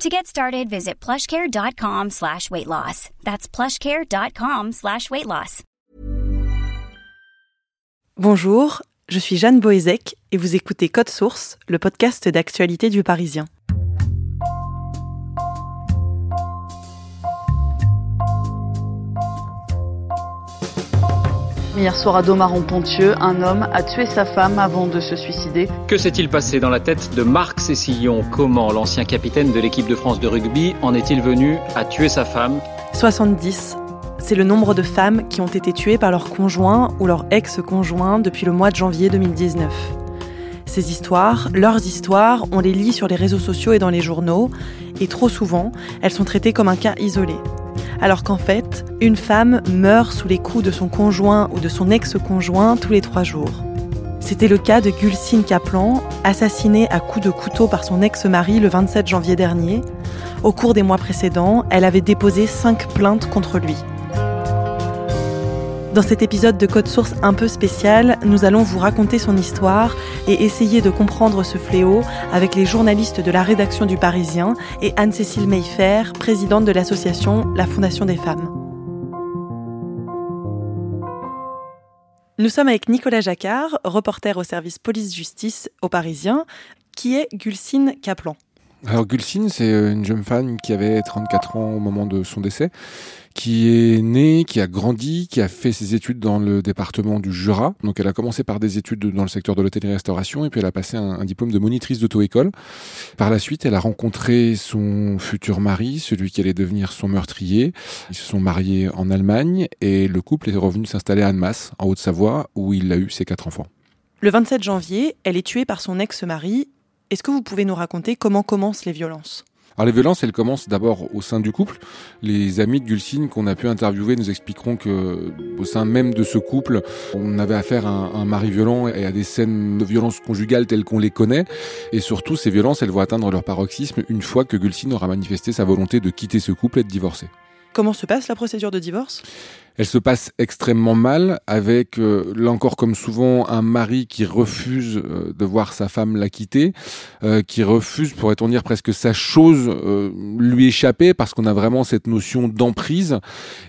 To get started, visit plushcare.com slash weight loss. That's plushcare.com slash weight loss. Bonjour, je suis Jeanne Boézek et vous écoutez Code Source, le podcast d'actualité du Parisien. Hier soir à Domaron-Pontieux, un homme a tué sa femme avant de se suicider. Que s'est-il passé dans la tête de Marc Cécillon Comment l'ancien capitaine de l'équipe de France de rugby en est-il venu à tuer sa femme? 70, c'est le nombre de femmes qui ont été tuées par leur conjoint ou leur ex-conjoint depuis le mois de janvier 2019. Ces histoires, leurs histoires, on les lit sur les réseaux sociaux et dans les journaux, et trop souvent, elles sont traitées comme un cas isolé alors qu'en fait, une femme meurt sous les coups de son conjoint ou de son ex-conjoint tous les trois jours. C'était le cas de Gulsine Kaplan, assassinée à coups de couteau par son ex-mari le 27 janvier dernier. Au cours des mois précédents, elle avait déposé cinq plaintes contre lui. Dans cet épisode de Code Source un peu spécial, nous allons vous raconter son histoire et essayer de comprendre ce fléau avec les journalistes de la rédaction du Parisien et Anne-Cécile Mayfer, présidente de l'association La Fondation des femmes. Nous sommes avec Nicolas Jacquard, reporter au service police-justice au Parisien, qui est Gulsine Kaplan. Alors Gulsine, c'est une jeune femme qui avait 34 ans au moment de son décès, qui est née, qui a grandi, qui a fait ses études dans le département du Jura. Donc elle a commencé par des études dans le secteur de l'hôtellerie-restauration et puis elle a passé un, un diplôme de monitrice d'auto-école. Par la suite, elle a rencontré son futur mari, celui qui allait devenir son meurtrier. Ils se sont mariés en Allemagne et le couple est revenu s'installer à Annemasse, en Haute-Savoie, où il a eu ses quatre enfants. Le 27 janvier, elle est tuée par son ex-mari. Est-ce que vous pouvez nous raconter comment commencent les violences? Alors les violences, elles commencent d'abord au sein du couple. Les amis de Gulsine qu'on a pu interviewer nous expliqueront que au sein même de ce couple, on avait affaire à un, un mari violent et à des scènes de violence conjugale telles qu'on les connaît. Et surtout, ces violences, elles vont atteindre leur paroxysme une fois que Gulsine aura manifesté sa volonté de quitter ce couple et de divorcer. Comment se passe la procédure de divorce? Elle se passe extrêmement mal avec, euh, là encore comme souvent, un mari qui refuse euh, de voir sa femme la quitter, euh, qui refuse, pourrait-on dire presque sa chose, lui échapper parce qu'on a vraiment cette notion d'emprise.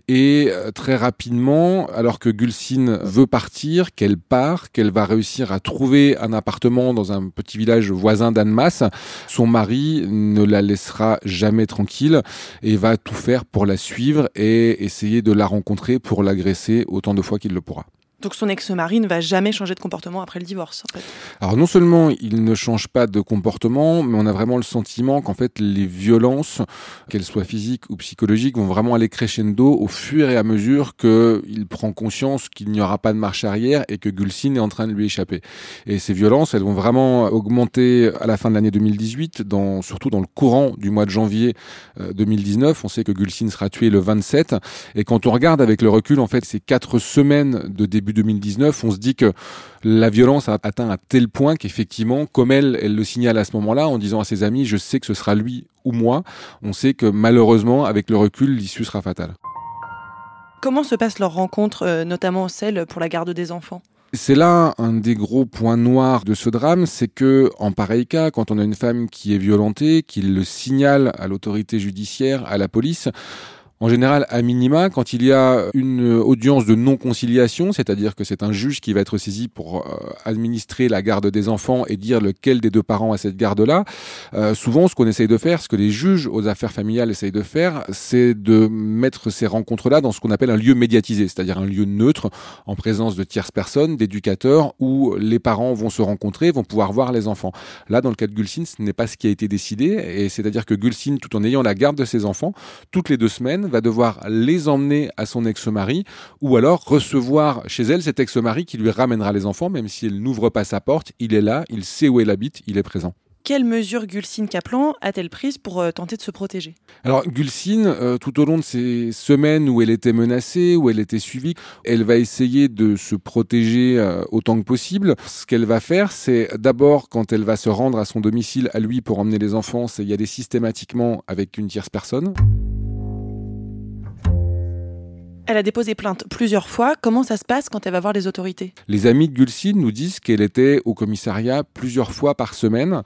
Et très rapidement, alors que Gulsine veut partir, qu'elle part, qu'elle va réussir à trouver un appartement dans un petit village voisin d'Annemasse, son mari ne la laissera jamais tranquille et va tout faire pour la suivre et essayer de la rencontrer pour l'agresser autant de fois qu'il le pourra. Donc son ex-mari ne va jamais changer de comportement après le divorce. En fait. Alors non seulement il ne change pas de comportement, mais on a vraiment le sentiment qu'en fait les violences, qu'elles soient physiques ou psychologiques, vont vraiment aller crescendo au fur et à mesure qu'il prend conscience qu'il n'y aura pas de marche arrière et que Gulsine est en train de lui échapper. Et ces violences, elles vont vraiment augmenter à la fin de l'année 2018, dans, surtout dans le courant du mois de janvier euh, 2019. On sait que Gulsine sera tuée le 27. Et quand on regarde avec le recul, en fait, ces quatre semaines de début 2019, on se dit que la violence a atteint un tel point qu'effectivement, comme elle, elle le signale à ce moment-là en disant à ses amis, je sais que ce sera lui ou moi, on sait que malheureusement, avec le recul, l'issue sera fatale. Comment se passe leur rencontre, euh, notamment celle pour la garde des enfants? C'est là un des gros points noirs de ce drame, c'est que en pareil cas, quand on a une femme qui est violentée, qu'il le signale à l'autorité judiciaire, à la police, En général, à minima, quand il y a une audience de non-conciliation, c'est-à-dire que c'est un juge qui va être saisi pour euh, administrer la garde des enfants et dire lequel des deux parents a cette garde-là, euh, souvent ce qu'on essaye de faire, ce que les juges aux affaires familiales essayent de faire, c'est de mettre ces rencontres-là dans ce qu'on appelle un lieu médiatisé, c'est-à-dire un lieu neutre, en présence de tierces personnes, d'éducateurs, où les parents vont se rencontrer, vont pouvoir voir les enfants. Là, dans le cas de Gulsine, ce n'est pas ce qui a été décidé, et c'est-à-dire que Gulsine, tout en ayant la garde de ses enfants, toutes les deux semaines, va devoir les emmener à son ex-mari ou alors recevoir chez elle cet ex-mari qui lui ramènera les enfants, même si elle n'ouvre pas sa porte, il est là, il sait où elle habite, il est présent. Quelles mesures Gulsine Kaplan a-t-elle prises pour euh, tenter de se protéger? Alors Gulsine, euh, tout au long de ces semaines où elle était menacée, où elle était suivie, elle va essayer de se protéger euh, autant que possible. Ce qu'elle va faire, c'est d'abord quand elle va se rendre à son domicile à lui pour emmener les enfants, c'est y aller systématiquement avec une tierce personne. Elle a déposé plainte plusieurs fois. Comment ça se passe quand elle va voir les autorités? Les amis de Gulsine nous disent qu'elle était au commissariat plusieurs fois par semaine.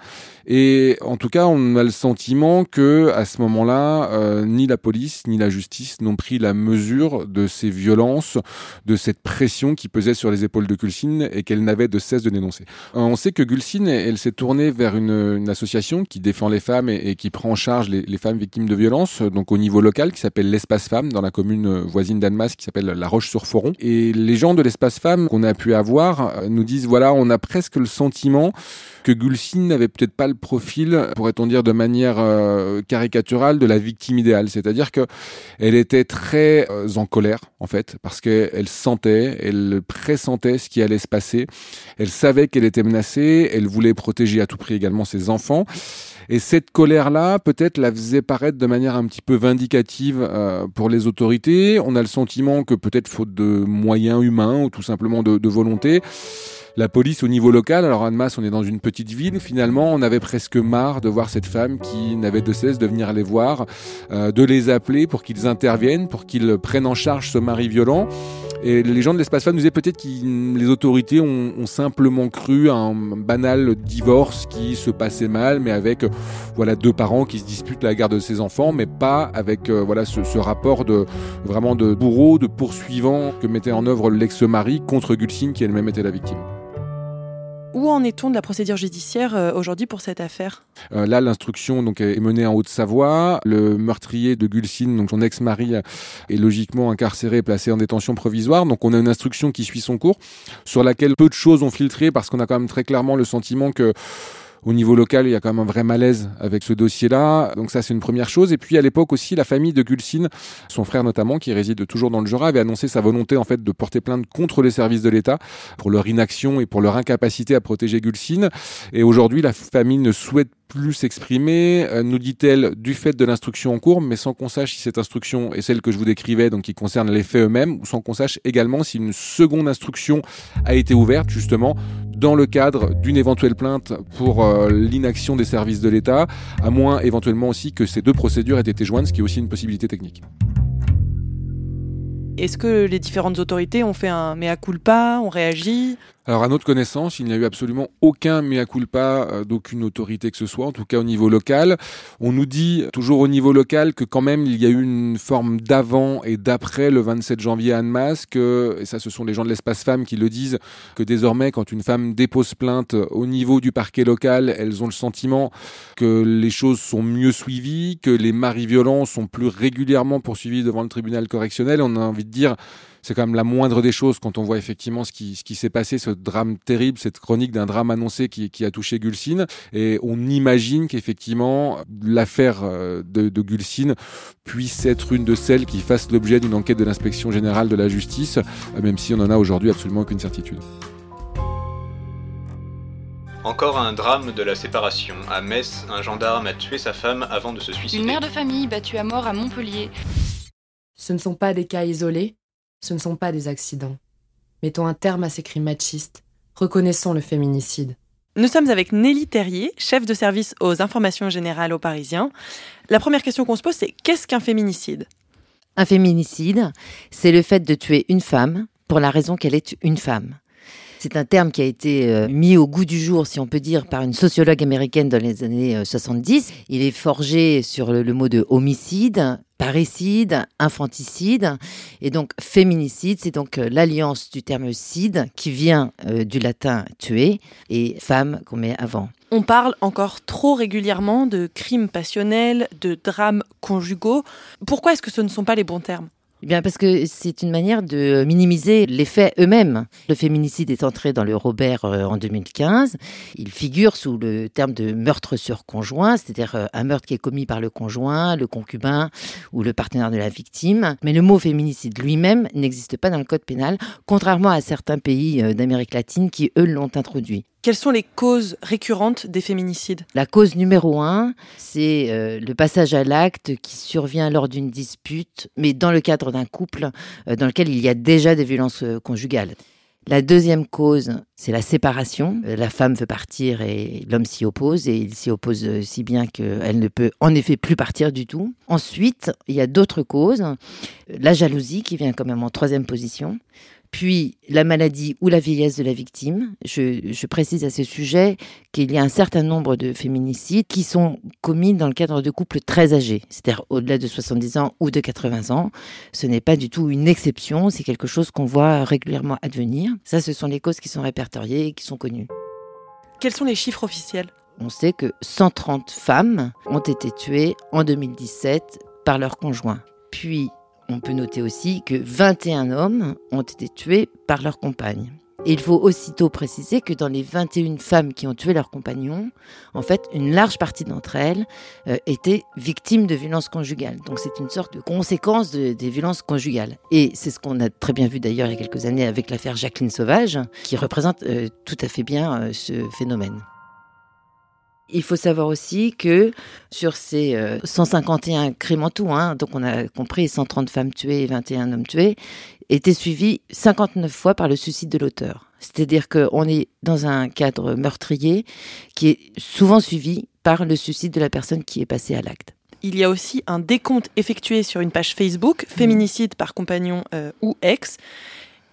Et en tout cas, on a le sentiment que à ce moment-là, euh, ni la police ni la justice n'ont pris la mesure de ces violences, de cette pression qui pesait sur les épaules de Gulsine et qu'elle n'avait de cesse de dénoncer. Euh, on sait que Gulsine, elle, s'est tournée vers une, association qui défend les femmes et, qui prend en charge les, les, femmes victimes de violences, donc au niveau local, qui s'appelle l'Espace Femmes dans la commune voisine d'Anne qui s'appelle La Roche-sur-Foron. Et les gens de l'espace femmes qu'on a pu avoir euh, nous disent voilà, on a presque le sentiment que Gulsine n'avait peut-être pas le profil, pourrait-on dire de manière euh, caricaturale, de la victime idéale. C'est-à-dire que elle était très euh, en colère, en fait, parce qu'elle sentait, elle pressentait ce qui allait se passer. Elle savait qu'elle était menacée, elle voulait protéger à tout prix également ses enfants. Et cette colère-là, peut-être, la faisait paraître de manière un petit peu vindicative pour les autorités. On a le sentiment que peut-être faute de moyens humains ou tout simplement de, volonté, la police au niveau local, alors Annemasse, on est dans une petite ville, finalement, on avait presque marre de voir cette femme qui n'avait de cesse de venir les voir, euh, de les appeler pour qu'ils interviennent, pour qu'ils prennent en charge ce mari violent. Et les gens de l'espace femme nous disaient peut-être que les autorités ont, simplement cru un banal divorce qui se passait mal, mais avec voilà deux parents qui se disputent la garde de ses enfants, mais pas avec euh, voilà ce, ce, rapport de vraiment de bourreau, de poursuivant que mettait en œuvre l'ex-mari contre Gulsine qui elle-même était la victime. Où en est-on de la procédure judiciaire euh, aujourd'hui pour cette affaire? Euh, Là, l'instruction donc est menée en Haute-Savoie. Le meurtrier de Gulsine, son ex-mari, est logiquement incarcéré et placé en détention provisoire. Donc on a une instruction qui suit son cours, sur laquelle peu de choses ont filtré parce qu'on a quand même très clairement le sentiment que au niveau local, il y a quand même un vrai malaise avec ce dossier-là. Donc ça, c'est une première chose. Et puis à l'époque aussi, la famille de Gulsine, son frère notamment, qui réside toujours dans le Jura, avait annoncé sa volonté en fait de porter plainte contre les services de l'État pour leur inaction et pour leur incapacité à protéger Gulsine. Et aujourd'hui, la famille ne souhaite plus s'exprimer, euh, nous dit-elle, du fait de l'instruction en cours, mais sans qu'on sache si cette instruction est celle que je vous décrivais, donc qui concerne les faits eux-mêmes, ou sans qu'on sache également si une seconde instruction a été ouverte, justement, dans le cadre d'une éventuelle plainte pour euh, l'inaction des services de l'État, à moins éventuellement aussi que ces deux procédures aient été jointes, ce qui est aussi une possibilité technique. Est-ce que les différentes autorités ont fait un mea culpa, ont réagi? Alors à notre connaissance, il n'y a eu absolument aucun mea culpa euh, d'aucune autorité que ce soit, en tout cas au niveau local. On nous dit toujours au niveau local que quand même il y a eu une forme d'avant et d'après le 27 janvier à Annemasse, que, et ça ce sont les gens de l'espace femmes qui le disent, que désormais quand une femme dépose plainte au niveau du parquet local, elles ont le sentiment que les choses sont mieux suivies, que les maris violents sont plus régulièrement poursuivis devant le tribunal correctionnel. On a envie de dire c'est quand même la moindre des choses quand on voit effectivement ce qui, ce qui s'est passé, ce drame terrible, cette chronique d'un drame annoncé qui, qui a touché Gulsine. Et on imagine qu'effectivement, l'affaire euh, de, de Gulsine puisse être une de celles qui fassent l'objet d'une enquête de l'inspection générale de la justice, même si on en a aujourd'hui absolument aucune certitude. Encore un drame de la séparation. À Metz, un gendarme a tué sa femme avant de se suicider. Une mère de famille battue à mort à Montpellier. Ce ne sont pas des cas isolés, ce ne sont pas des accidents. Mettons un terme à ces crimes machistes. Reconnaissons le féminicide. Nous sommes avec Nelly Terrier, chef de service aux informations générales aux Parisiens. La première question qu'on se pose, c'est qu'est-ce qu'un féminicide? Un féminicide, c'est le fait de tuer une femme pour la raison qu'elle est une femme. C'est un terme qui a été euh, mis au goût du jour, si on peut dire, par une sociologue américaine dans les années 70. Euh, Il est forgé sur le, mot de homicide, parricide, infanticide. Et donc, féminicide, c'est donc euh, l'alliance du terme cide qui vient du latin tuer et femme qu'on met avant. On parle encore trop régulièrement de crimes passionnels, de drames conjugaux. Pourquoi est-ce que ce ne sont pas les bons termes? Eh bien, parce que c'est une manière de minimiser les faits eux-mêmes. Le féminicide est entré dans le Robert euh, en 2015. Il figure sous le terme de meurtre sur conjoint, c'est-à-dire euh, un meurtre qui est commis par le conjoint, le concubin ou le partenaire de la victime. Mais le mot féminicide lui-même n'existe pas dans le code pénal, contrairement à certains pays euh, d'Amérique latine qui, eux, l'ont introduit. Quelles sont les causes récurrentes des féminicides? La cause numéro un, c'est euh, le passage à l'acte qui survient lors d'une dispute, mais dans le cadre d'un couple euh, dans lequel il y a déjà des violences euh, conjugales. La deuxième cause, c'est la séparation. La femme veut partir et l'homme s'y oppose, et il s'y oppose si bien qu'elle ne peut en effet plus partir du tout. Ensuite, il y a d'autres causes. La jalousie qui vient quand même en troisième position puis la maladie ou la vieillesse de la victime. Je, précise à ce sujet qu'il y a un certain nombre de féminicides qui sont commis dans le cadre de couples très âgés, c'est-à-dire au-delà de 70 ans ou de 80 ans. Ce n'est pas du tout une exception, c'est quelque chose qu'on voit régulièrement advenir. Ça, ce sont les causes qui sont répertoriées et qui sont connues. Quels sont les chiffres officiels? On sait que 130 femmes ont été tuées en 2017 par leur conjoint. Puis on peut noter aussi que 21 hommes ont été tués par leurs compagnes. Et il faut aussitôt préciser que dans les 21 femmes qui ont tué leurs compagnons, en fait, une large partie d'entre elles euh, étaient victimes de violences conjugales. Donc c'est une sorte de conséquence des violences conjugales. Et c'est ce qu'on a très bien vu d'ailleurs il y a quelques années avec l'affaire Jacqueline Sauvage, qui représente euh, tout à fait bien euh, ce phénomène. Il faut savoir aussi que sur ces 151 euh, crimes en tout, hein, donc on a compris 130 femmes tuées et 21 hommes tués, étaient suivis 59 fois par le suicide de l'auteur. C'est-à-dire qu'on est dans un cadre meurtrier qui est souvent suivi par le suicide de la personne qui est passée à l'acte. Il y a aussi un décompte effectué sur une page Facebook, féminicide par compagnon euh, ou ex.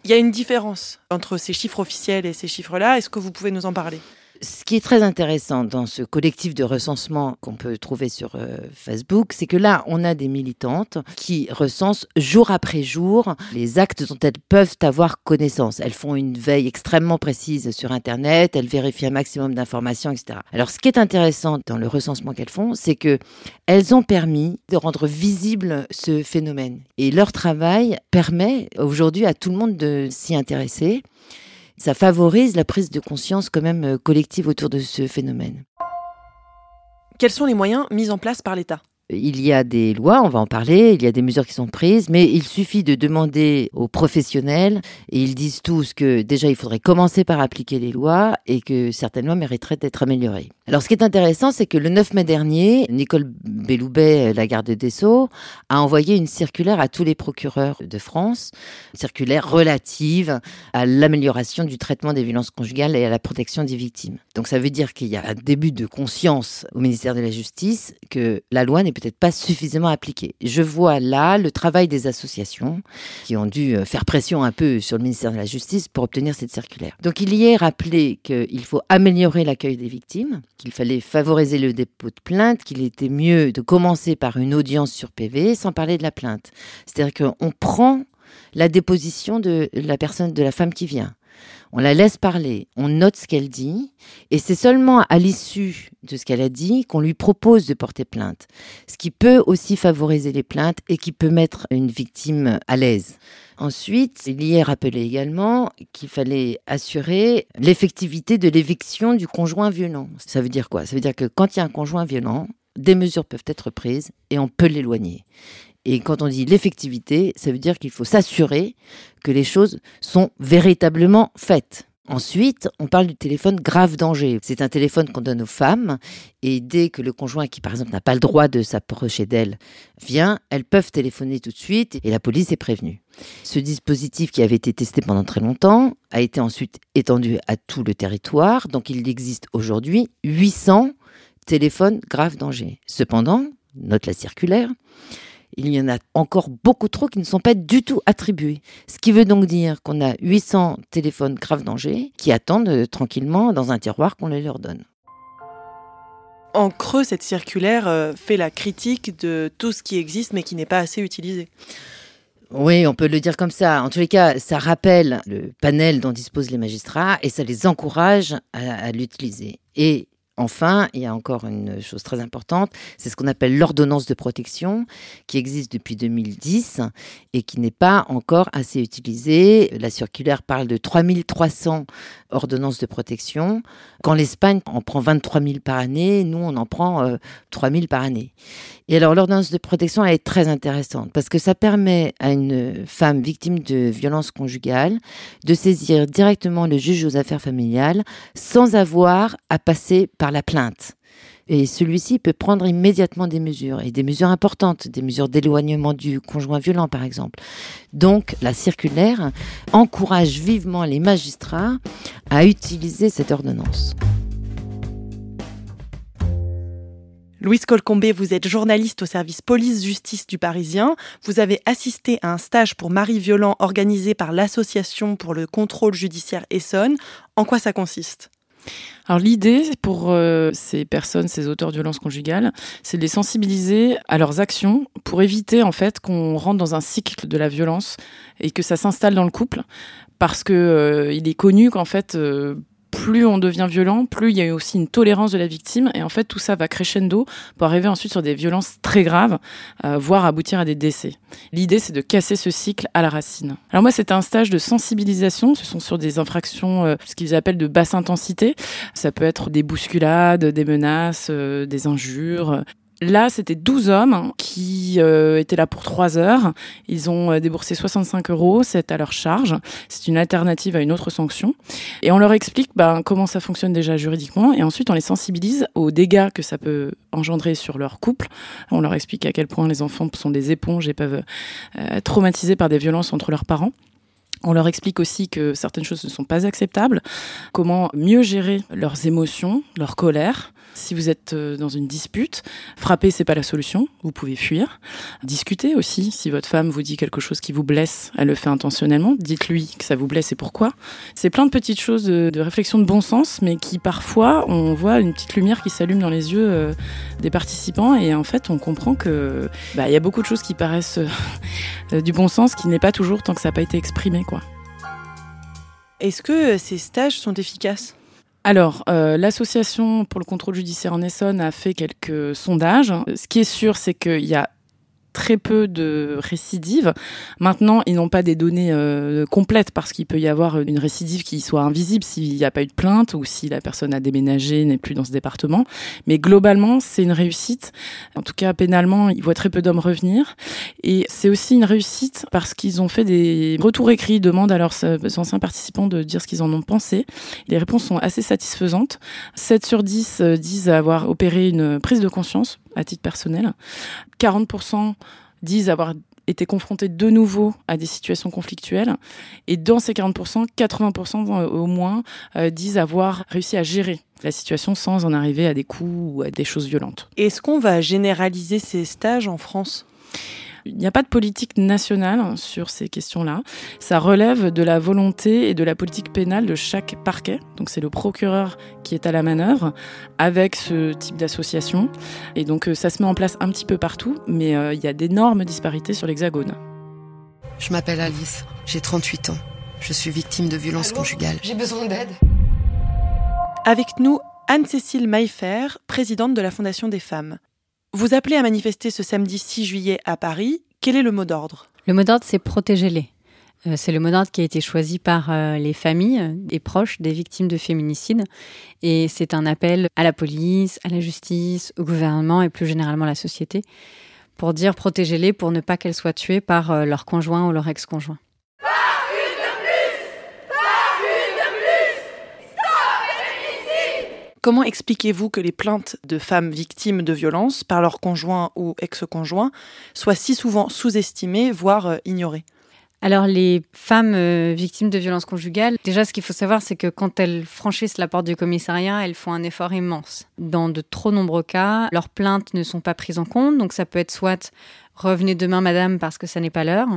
Il y a une différence entre ces chiffres officiels et ces chiffres-là. Est-ce que vous pouvez nous en parler? Ce qui est très intéressant dans ce collectif de recensement qu'on peut trouver sur euh, Facebook, c'est que là, on a des militantes qui recensent jour après jour les actes dont elles peuvent avoir connaissance. Elles font une veille extrêmement précise sur Internet, elles vérifient un maximum d'informations, etc. Alors, ce qui est intéressant dans le recensement qu'elles font, c'est que elles ont permis de rendre visible ce phénomène. Et leur travail permet aujourd'hui à tout le monde de s'y intéresser ça favorise la prise de conscience quand même euh, collective autour de ce phénomène. Quels sont les moyens mis en place par l'État? Il y a des lois, on va en parler, il y a des mesures qui sont prises, mais il suffit de demander aux professionnels, et ils disent tous que déjà il faudrait commencer par appliquer les lois et que certaines lois mériteraient d'être améliorées. Alors ce qui est intéressant, c'est que le 9 mai dernier, Nicole Belloubet, la garde des Sceaux, a envoyé une circulaire à tous les procureurs de France, circulaire relative à l'amélioration du traitement des violences conjugales et à la protection des victimes. Donc ça veut dire qu'il y a un début de conscience au ministère de la Justice que la loi n'est peut-être pas suffisamment appliquée. Je vois là le travail des associations qui ont dû euh, faire pression un peu sur le ministère de la Justice pour obtenir cette circulaire. Donc il y est rappelé qu'il faut améliorer l'accueil des victimes, qu'il fallait favoriser le dépôt de plainte, qu'il était mieux de commencer par une audience sur PV sans parler de la plainte. C'est-à-dire qu'on prend la déposition de la personne, de la femme qui vient on la laisse parler, on note ce qu'elle dit, et c'est seulement à l'issue de ce qu'elle a dit qu'on lui propose de porter plainte. Ce qui peut aussi favoriser les plaintes et qui peut mettre une victime à l'aise. Ensuite, il y est rappelé également qu'il fallait assurer l'effectivité de l'éviction du conjoint violent. Ça veut dire quoi? Ça veut dire que quand il y a un conjoint violent, des mesures peuvent être prises et on peut l'éloigner. Et quand on dit l'effectivité, ça veut dire qu'il faut s'assurer que les choses sont véritablement faites. Ensuite, on parle du téléphone grave danger. C'est un téléphone qu'on donne aux femmes et dès que le conjoint qui par exemple n'a pas le droit de s'approcher d'elle vient, elles peuvent téléphoner tout de suite et la police est prévenue. Ce dispositif qui avait été testé pendant très longtemps a été ensuite étendu à tout le territoire. Donc il existe aujourd'hui 800 téléphones grave danger. Cependant, note la circulaire, il y en a encore beaucoup trop qui ne sont pas du tout attribués. Ce qui veut donc dire qu'on a 800 téléphones grave danger qui attendent euh, tranquillement dans un tiroir qu'on les leur donne. En creux, cette circulaire euh, fait la critique de tout ce qui existe mais qui n'est pas assez utilisé. Oui, on peut le dire comme ça. En tous les cas, ça rappelle le panel dont disposent les magistrats et ça les encourage à, à l'utiliser. Et Enfin, il y a encore une chose très importante, c'est ce qu'on appelle l'ordonnance de protection, qui existe depuis 2010 et qui n'est pas encore assez utilisée. La circulaire parle de 3300 ordonnances de protection. Quand l'Espagne en prend 23 000 par année, nous, on en prend euh, 3 000 par année. Et alors, l'ordonnance de protection, elle est très intéressante parce que ça permet à une femme victime de violences conjugales de saisir directement le juge aux affaires familiales sans avoir à passer par la plainte. Et celui-ci peut prendre immédiatement des mesures, et des mesures importantes, des mesures d'éloignement du conjoint violent, par exemple. Donc, la circulaire encourage vivement les magistrats à utiliser cette ordonnance. Louise Colcombé, vous êtes journaliste au service police-justice du Parisien. Vous avez assisté à un stage pour mari violent organisé par l'Association pour le contrôle judiciaire Essonne. En quoi ça consiste? Alors l'idée pour euh, ces personnes, ces auteurs de violences conjugales, c'est de les sensibiliser à leurs actions pour éviter en fait qu'on rentre dans un cycle de la violence et que ça s'installe dans le couple parce que euh, il est connu qu'en fait euh, plus on devient violent, plus il y a aussi une tolérance de la victime. Et en fait, tout ça va crescendo pour arriver ensuite sur des violences très graves, euh, voire aboutir à des décès. L'idée, c'est de casser ce cycle à la racine. Alors moi, c'était un stage de sensibilisation. Ce sont sur des infractions, euh, ce qu'ils appellent de basse intensité. Ça peut être des bousculades, des menaces, euh, des injures, Là, c'était 12 hommes qui euh, étaient là pour 3 heures. Ils ont euh, déboursé 65 euros, c'est à leur charge. C'est une alternative à une autre sanction. Et on leur explique ben, comment ça fonctionne déjà juridiquement. Et ensuite, on les sensibilise aux dégâts que ça peut engendrer sur leur couple. On leur explique à quel point les enfants sont des éponges et peuvent euh, être traumatisés par des violences entre leurs parents. On leur explique aussi que certaines choses ne sont pas acceptables, comment mieux gérer leurs émotions, leur colère, si vous êtes euh, dans une dispute, frapper c'est pas la solution, vous pouvez fuir. Discutez aussi. Si votre femme vous dit quelque chose qui vous blesse, elle le fait intentionnellement, dites-lui que ça vous blesse et pourquoi. C'est plein de petites choses de, réflexion de bon sens, mais qui parfois on voit une petite lumière qui s'allume dans les yeux euh, des participants et en fait on comprend que bah, il y a beaucoup de choses qui paraissent euh, du bon sens qui n'est pas toujours tant que ça n'a pas été exprimé. Est-ce que ces stages sont efficaces? Alors, euh, l'association pour le contrôle judiciaire en Essonne a fait quelques sondages. Ce qui est sûr, c'est qu'il y a très peu de récidives. Maintenant, ils n'ont pas des données euh, complètes parce qu'il peut y avoir une récidive qui soit invisible s'il n'y a pas eu de plainte ou si la personne a déménagé, n'est plus dans ce département. Mais globalement, c'est une réussite. En tout cas, pénalement, ils voient très peu d'hommes revenir. Et c'est aussi une réussite parce qu'ils ont fait des retours écrits, ils demandent à leurs anciens participants de dire ce qu'ils en ont pensé. Les réponses sont assez satisfaisantes. 7 sur 10 euh, disent avoir opéré une prise de conscience à titre personnel. 40% disent avoir été confrontés de nouveau à des situations conflictuelles. Et dans ces 40%, 80% euh, au moins euh, disent avoir réussi à gérer la situation sans en arriver à des coups ou à des choses violentes. Est-ce qu'on va généraliser ces stages en France? Il n'y a pas de politique nationale sur ces questions-là. Ça relève de la volonté et de la politique pénale de chaque parquet. Donc c'est le procureur qui est à la manœuvre avec ce type d'association. Et donc euh, ça se met en place un petit peu partout, mais euh, il y a d'énormes disparités sur l'Hexagone. Je m'appelle Alice, j'ai 38 ans. Je suis victime de violences conjugales. J'ai besoin d'aide. Avec nous, Anne-Cécile Maillefer, présidente de la Fondation des femmes. Vous appelez à manifester ce samedi 6 juillet à Paris. Quel est le mot d'ordre? Le mot d'ordre, c'est protéger-les. Euh, c'est le mot d'ordre qui a été choisi par euh, les familles et proches des victimes de féminicide. Et c'est un appel à la police, à la justice, au gouvernement et plus généralement à la société pour dire protégez-les pour ne pas qu'elles soient tuées par euh, leur conjoint ou leur ex-conjoint. Comment expliquez-vous que les plaintes de femmes victimes de violences par leur conjoint ou ex-conjoint soient si souvent sous-estimées, voire euh, ignorées? Alors les femmes euh, victimes de violences conjugales, déjà ce qu'il faut savoir c'est que quand elles franchissent la porte du commissariat, elles font un effort immense. Dans de trop nombreux cas, leurs plaintes ne sont pas prises en compte, donc ça peut être soit revenez demain, madame, parce que ça n'est pas l'heure.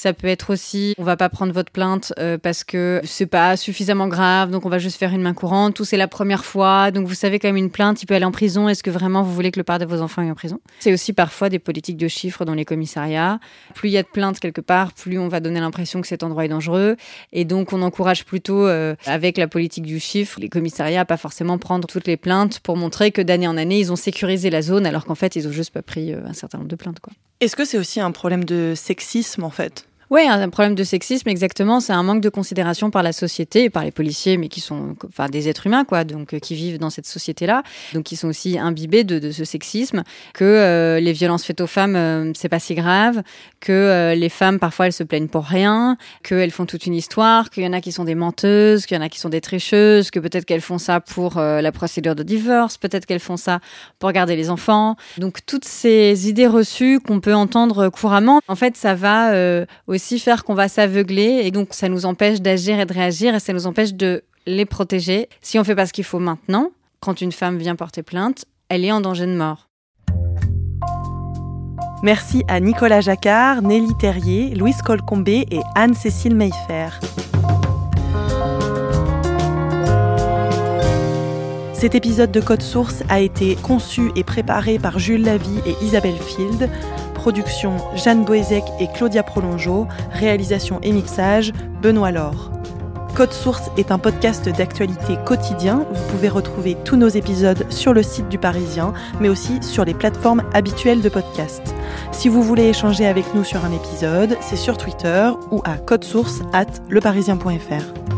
Ça peut être aussi, on va pas prendre votre plainte euh, parce que c'est pas suffisamment grave, donc on va juste faire une main courante. Ou c'est la première fois, donc vous savez quand même une plainte, il peut aller en prison. Est-ce que vraiment vous voulez que le père de vos enfants aille en prison? C'est aussi parfois des politiques de chiffres dans les commissariats. Plus il y a de plaintes quelque part, plus on va donner l'impression que cet endroit est dangereux, et donc on encourage plutôt euh, avec la politique du chiffre les commissariats à pas forcément prendre toutes les plaintes pour montrer que d'année en année ils ont sécurisé la zone, alors qu'en fait ils ont juste pas pris euh, un certain nombre de plaintes. Est-ce que c'est aussi un problème de sexisme en fait? Oui, un problème de sexisme, exactement. C'est un manque de considération par la société par les policiers, mais qui sont enfin, des êtres humains, quoi, donc euh, qui vivent dans cette société-là, donc qui sont aussi imbibés de, ce sexisme, que euh, les violences faites aux femmes, euh, c'est pas si grave, que les femmes, parfois, elles se plaignent pour rien, qu'elles font toute une histoire, qu'il y en a qui sont des menteuses, qu'il y en a qui sont des tricheuses, que peut-être qu'elles font ça pour la procédure de divorce, peut-être qu'elles font ça pour garder les enfants. Donc, toutes ces idées reçues qu'on peut entendre couramment, en fait, ça va aussi aussi faire qu'on va s'aveugler et donc ça nous empêche d'agir et de réagir et ça nous empêche de les protéger. Si on fait pas ce qu'il faut maintenant, quand une femme vient porter plainte, elle est en danger de mort. Merci à Nicolas Jacquard, Nelly Terrier, Louise Colcombé et Anne-Cécile Mayfair. Cet épisode de Code Source a été conçu et préparé par Jules Lavie et Isabelle Field. Production Jeanne Boézek et Claudia Prolongeau. Réalisation et mixage Benoît Laure. Code Source est un podcast d'actualité quotidien. Vous pouvez retrouver tous nos épisodes sur le site du Parisien, mais aussi sur les plateformes habituelles de podcast. Si vous voulez échanger avec nous sur un épisode, c'est sur Twitter ou à codesource at leparisien.fr.